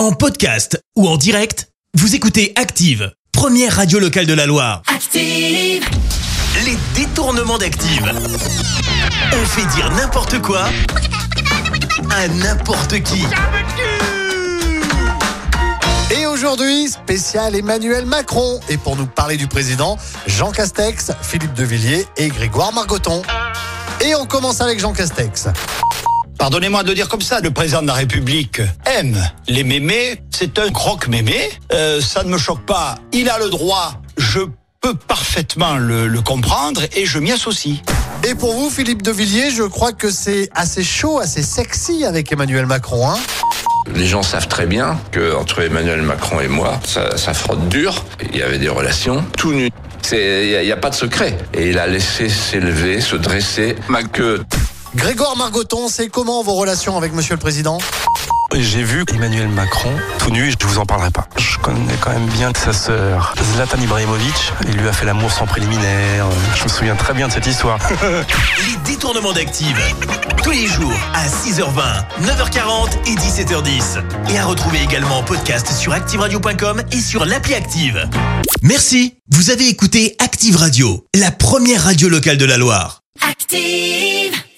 En podcast ou en direct, vous écoutez Active, première radio locale de la Loire. Active. Les détournements d'Active. On fait dire n'importe quoi à n'importe qui. Et aujourd'hui, spécial Emmanuel Macron. Et pour nous parler du président, Jean Castex, Philippe de Villiers et Grégoire Margoton. Et on commence avec Jean Castex. Pardonnez-moi de dire comme ça, le président de la République aime les mémés, c'est un croque-mémé, Euh, ça ne me choque pas, il a le droit, je peux parfaitement le, le comprendre et je m'y associe. Et pour vous, Philippe de Villiers, je crois que c'est assez chaud, assez sexy avec Emmanuel Macron. Hein Les gens savent très bien que entre Emmanuel Macron et moi, ça, ça frotte dur. Il y avait des relations tout nues. Il n'y a, a pas de secret. Et il a laissé s'élever, se dresser ma queue. Grégoire Margoton, c'est comment vos relations avec Monsieur le Président? J'ai vu Emmanuel Macron tout nu, je vous en parlerai pas. Je connais quand même bien sa sœur, Zlatan Ibrahimovic. Il lui a fait l'amour sans préliminaire. Je me souviens très bien de cette histoire. Les détournements d'Active. Tous les jours à 6h20, 9h40 et 17h10. Et à retrouver également en podcast sur ActiveRadio.com et sur l'appli Active. Merci. Vous avez écouté Active Radio, la première radio locale de la Loire. Active.